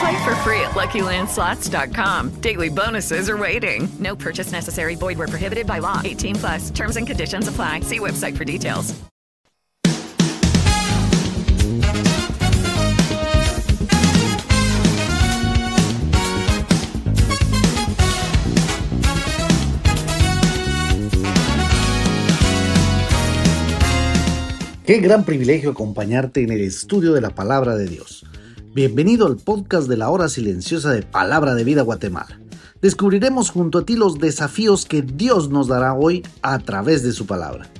Play for free at LuckyLandSlots.com. Daily bonuses are waiting. No purchase necessary. Void where prohibited by law. 18 plus. Terms and conditions apply. See website for details. Qué gran privilegio acompañarte en el estudio de la palabra de Dios. Bienvenido al podcast de la hora silenciosa de Palabra de Vida Guatemala. Descubriremos junto a ti los desafíos que Dios nos dará hoy a través de su palabra.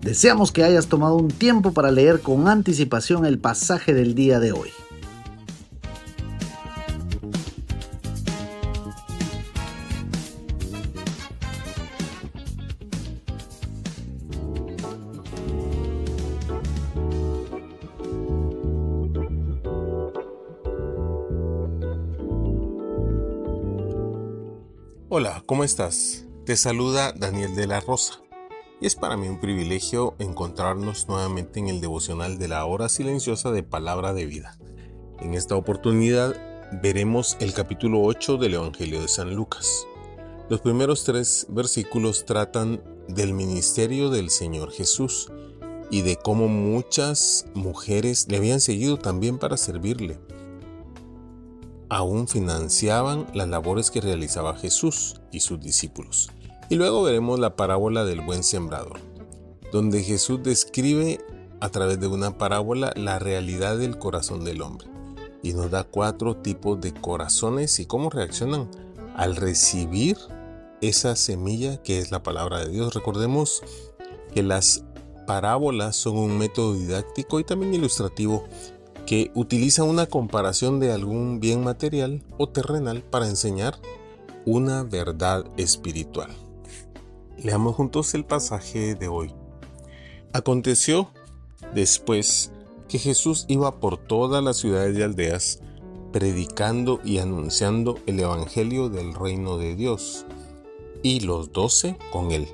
Deseamos que hayas tomado un tiempo para leer con anticipación el pasaje del día de hoy. Hola, ¿cómo estás? Te saluda Daniel de la Rosa y es para mí un privilegio encontrarnos nuevamente en el devocional de la hora silenciosa de Palabra de Vida. En esta oportunidad veremos el capítulo 8 del Evangelio de San Lucas. Los primeros tres versículos tratan del ministerio del Señor Jesús y de cómo muchas mujeres le habían seguido también para servirle aún financiaban las labores que realizaba Jesús y sus discípulos. Y luego veremos la parábola del buen sembrador, donde Jesús describe a través de una parábola la realidad del corazón del hombre y nos da cuatro tipos de corazones y cómo reaccionan al recibir esa semilla que es la palabra de Dios. Recordemos que las parábolas son un método didáctico y también ilustrativo que utiliza una comparación de algún bien material o terrenal para enseñar una verdad espiritual. Leamos juntos el pasaje de hoy. Aconteció después que Jesús iba por todas las ciudades y aldeas, predicando y anunciando el Evangelio del reino de Dios, y los doce con él,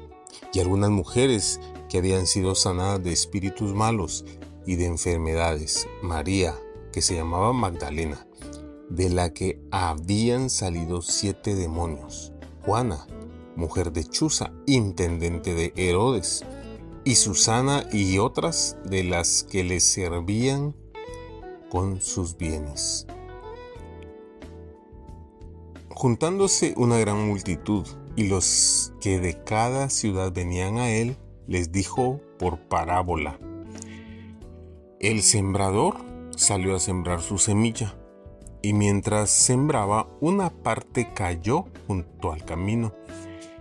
y algunas mujeres que habían sido sanadas de espíritus malos, y de enfermedades, María, que se llamaba Magdalena, de la que habían salido siete demonios, Juana, mujer de Chuza, intendente de Herodes, y Susana y otras de las que le servían con sus bienes. Juntándose una gran multitud y los que de cada ciudad venían a él, les dijo por parábola, el sembrador salió a sembrar su semilla y mientras sembraba una parte cayó junto al camino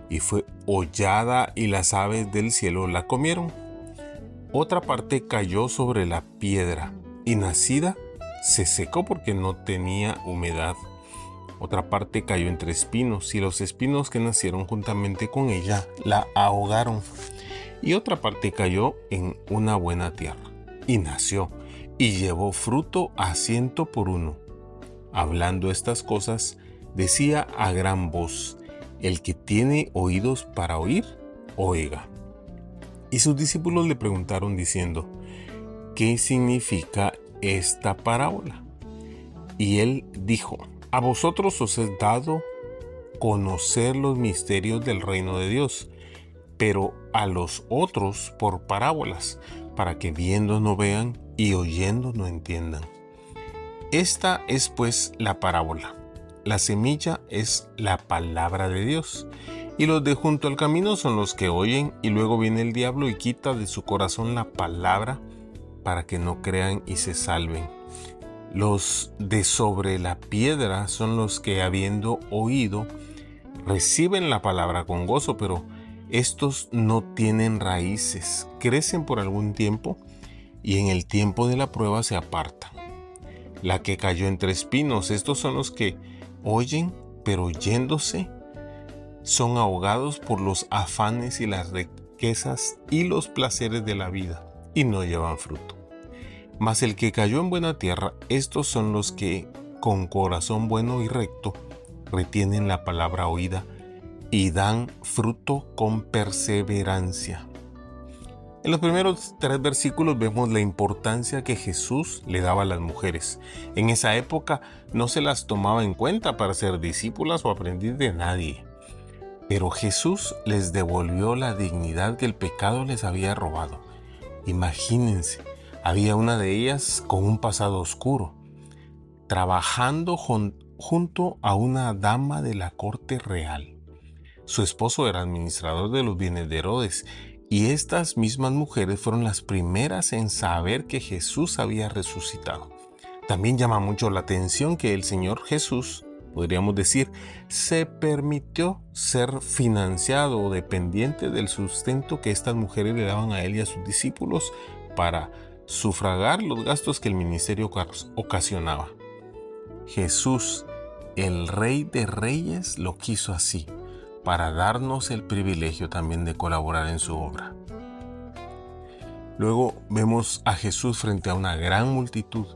y fue hollada y las aves del cielo la comieron. Otra parte cayó sobre la piedra y nacida se secó porque no tenía humedad. Otra parte cayó entre espinos y los espinos que nacieron juntamente con ella la ahogaron. Y otra parte cayó en una buena tierra y nació, y llevó fruto a ciento por uno. Hablando estas cosas, decía a gran voz, el que tiene oídos para oír, oiga. Y sus discípulos le preguntaron diciendo, ¿qué significa esta parábola? Y él dijo, a vosotros os he dado conocer los misterios del reino de Dios, pero a los otros por parábolas, para que viendo no vean y oyendo no entiendan. Esta es pues la parábola. La semilla es la palabra de Dios. Y los de junto al camino son los que oyen y luego viene el diablo y quita de su corazón la palabra para que no crean y se salven. Los de sobre la piedra son los que habiendo oído reciben la palabra con gozo, pero estos no tienen raíces, crecen por algún tiempo y en el tiempo de la prueba se apartan. La que cayó entre espinos, estos son los que oyen, pero yéndose son ahogados por los afanes y las riquezas y los placeres de la vida y no llevan fruto. Mas el que cayó en buena tierra, estos son los que con corazón bueno y recto retienen la palabra oída y dan fruto con perseverancia. En los primeros tres versículos vemos la importancia que Jesús le daba a las mujeres. En esa época no se las tomaba en cuenta para ser discípulas o aprendiz de nadie. Pero Jesús les devolvió la dignidad que el pecado les había robado. Imagínense, había una de ellas con un pasado oscuro, trabajando junto a una dama de la corte real. Su esposo era administrador de los bienes de Herodes y estas mismas mujeres fueron las primeras en saber que Jesús había resucitado. También llama mucho la atención que el Señor Jesús podríamos decir, se permitió ser financiado o dependiente del sustento que estas mujeres le daban a él y a sus discípulos para sufragar los gastos que el ministerio ocasionaba. Jesús, el Rey de Reyes, lo quiso así, para darnos el privilegio también de colaborar en su obra. Luego vemos a Jesús frente a una gran multitud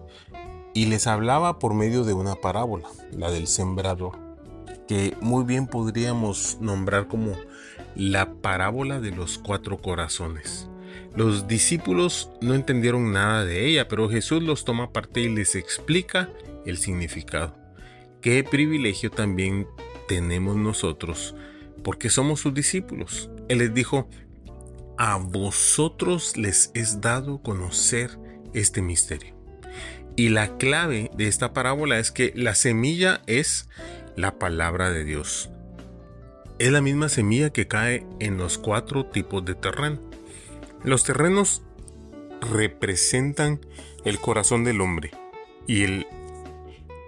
y les hablaba por medio de una parábola, la del sembrador, que muy bien podríamos nombrar como la parábola de los cuatro corazones. Los discípulos no entendieron nada de ella, pero Jesús los toma aparte y les explica el significado. Qué privilegio también tenemos nosotros, porque somos sus discípulos. Él les dijo, a vosotros les es dado conocer este misterio y la clave de esta parábola es que la semilla es la palabra de Dios. Es la misma semilla que cae en los cuatro tipos de terreno. Los terrenos representan el corazón del hombre y el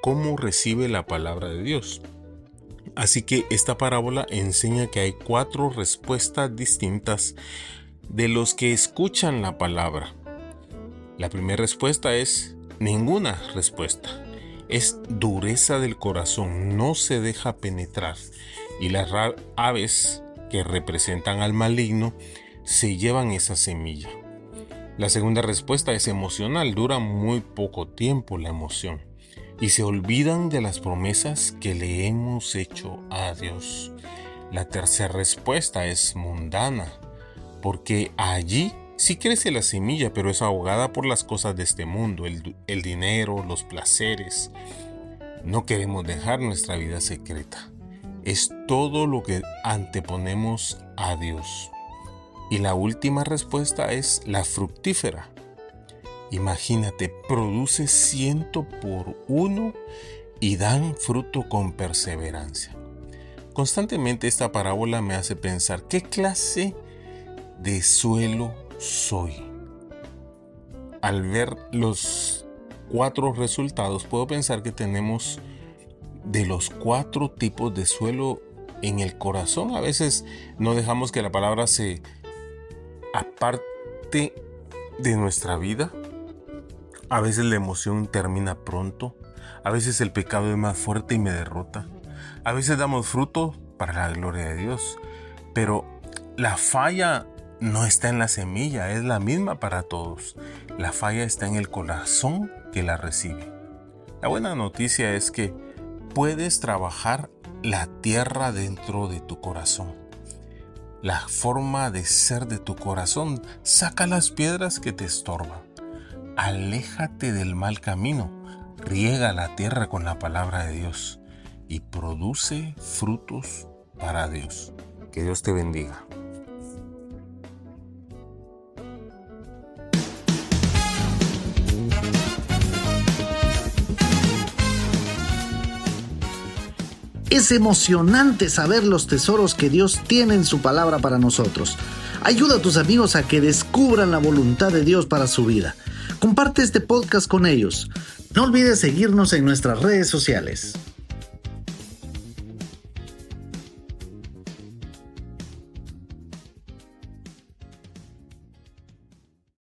cómo recibe la palabra de Dios. Así que esta parábola enseña que hay cuatro respuestas distintas de los que escuchan la palabra. La primera respuesta es Ninguna respuesta. Es dureza del corazón, no se deja penetrar. Y las aves que representan al maligno se llevan esa semilla. La segunda respuesta es emocional, dura muy poco tiempo la emoción y se olvidan de las promesas que le hemos hecho a Dios. La tercera respuesta es mundana, porque allí Sí crece la semilla, pero es ahogada por las cosas de este mundo, el, el dinero, los placeres. No queremos dejar nuestra vida secreta. Es todo lo que anteponemos a Dios. Y la última respuesta es la fructífera. Imagínate, produce ciento por uno y dan fruto con perseverancia. Constantemente esta parábola me hace pensar qué clase de suelo soy. Al ver los cuatro resultados, puedo pensar que tenemos de los cuatro tipos de suelo en el corazón. A veces no dejamos que la palabra se aparte de nuestra vida. A veces la emoción termina pronto. A veces el pecado es más fuerte y me derrota. A veces damos fruto para la gloria de Dios. Pero la falla no está en la semilla, es la misma para todos. La falla está en el corazón que la recibe. La buena noticia es que puedes trabajar la tierra dentro de tu corazón. La forma de ser de tu corazón, saca las piedras que te estorban aléjate del mal camino, riega la tierra con la palabra de Dios y produce frutos para Dios. Que Dios te bendiga. Es emocionante saber los tesoros que Dios tiene en su palabra para nosotros. Ayuda a tus amigos a que descubran la voluntad de Dios para su vida. Comparte este podcast con ellos. No olvides seguirnos en nuestras redes sociales.